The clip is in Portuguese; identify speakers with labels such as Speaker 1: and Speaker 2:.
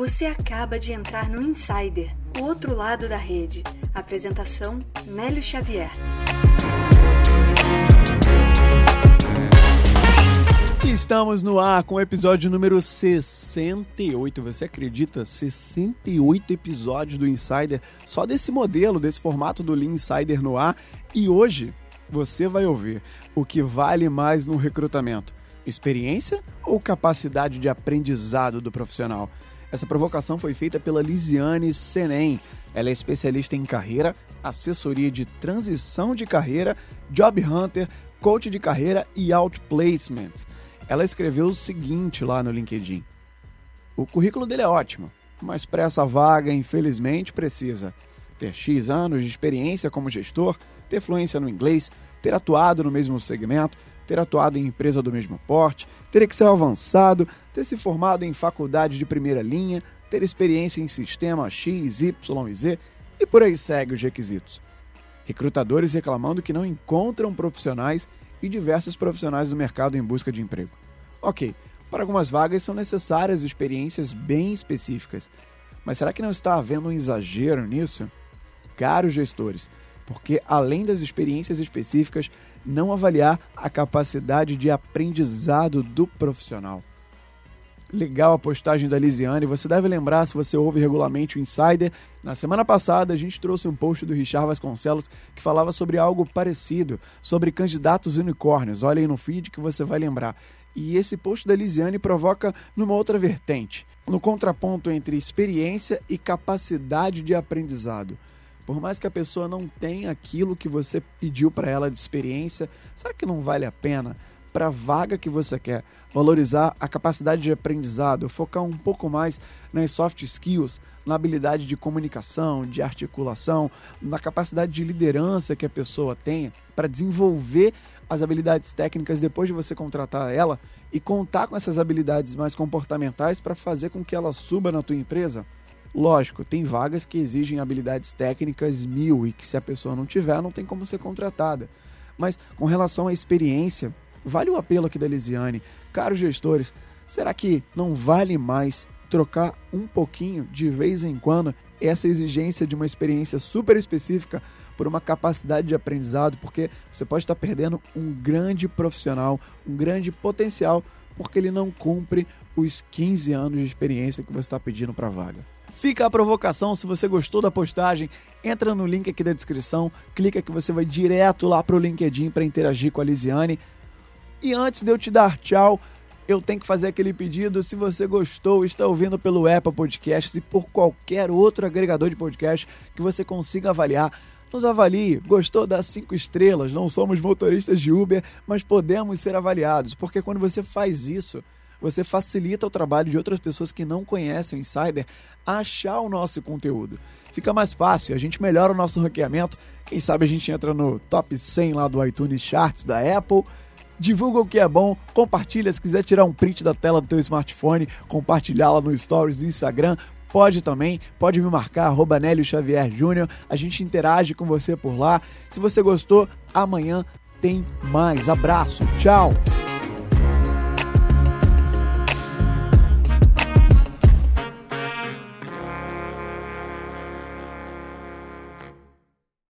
Speaker 1: Você acaba de entrar no Insider, o outro lado da rede. Apresentação: Nélio Xavier.
Speaker 2: Estamos no ar com o episódio número 68. Você acredita? 68 episódios do Insider, só desse modelo, desse formato do Lean Insider no ar. E hoje você vai ouvir o que vale mais no recrutamento: experiência ou capacidade de aprendizado do profissional? Essa provocação foi feita pela Lisiane Senem. Ela é especialista em carreira, assessoria de transição de carreira, job hunter, coach de carreira e outplacement. Ela escreveu o seguinte lá no LinkedIn: O currículo dele é ótimo, mas para essa vaga, infelizmente, precisa ter X anos de experiência como gestor, ter fluência no inglês, ter atuado no mesmo segmento, ter atuado em empresa do mesmo porte, ter Excel avançado, ter se formado em faculdade de primeira linha, ter experiência em sistema X, Y e Z e por aí segue os requisitos. Recrutadores reclamando que não encontram profissionais e diversos profissionais do mercado em busca de emprego. Ok, para algumas vagas são necessárias experiências bem específicas, mas será que não está havendo um exagero nisso? Caros gestores, porque além das experiências específicas, não avaliar a capacidade de aprendizado do profissional. Legal a postagem da Lisiane. Você deve lembrar, se você ouve regularmente o Insider, na semana passada a gente trouxe um post do Richard Vasconcelos que falava sobre algo parecido, sobre candidatos unicórnios. Olha aí no feed que você vai lembrar. E esse post da Lisiane provoca numa outra vertente, no contraponto entre experiência e capacidade de aprendizado. Por mais que a pessoa não tenha aquilo que você pediu para ela de experiência, será que não vale a pena para a vaga que você quer, valorizar a capacidade de aprendizado, focar um pouco mais nas soft skills, na habilidade de comunicação, de articulação, na capacidade de liderança que a pessoa tenha para desenvolver as habilidades técnicas depois de você contratar ela e contar com essas habilidades mais comportamentais para fazer com que ela suba na tua empresa? Lógico, tem vagas que exigem habilidades técnicas mil e que se a pessoa não tiver, não tem como ser contratada. Mas com relação à experiência, Vale o apelo aqui da Lisiane. Caros gestores, será que não vale mais trocar um pouquinho, de vez em quando, essa exigência de uma experiência super específica por uma capacidade de aprendizado? Porque você pode estar perdendo um grande profissional, um grande potencial, porque ele não cumpre os 15 anos de experiência que você está pedindo para a vaga. Fica a provocação, se você gostou da postagem, entra no link aqui da descrição, clica que você vai direto lá para o LinkedIn para interagir com a Lisiane. E antes de eu te dar tchau, eu tenho que fazer aquele pedido. Se você gostou, está ouvindo pelo Apple Podcasts e por qualquer outro agregador de podcast que você consiga avaliar, nos avalie. Gostou das cinco estrelas? Não somos motoristas de Uber, mas podemos ser avaliados, porque quando você faz isso, você facilita o trabalho de outras pessoas que não conhecem o Insider a achar o nosso conteúdo. Fica mais fácil, a gente melhora o nosso ranqueamento. Quem sabe a gente entra no top 100 lá do iTunes Charts da Apple divulga o que é bom, compartilha. Se quiser tirar um print da tela do teu smartphone, compartilhar lá no Stories do Instagram, pode também, pode me marcar, arroba Nélio Xavier Júnior, a gente interage com você por lá. Se você gostou, amanhã tem mais. Abraço, tchau!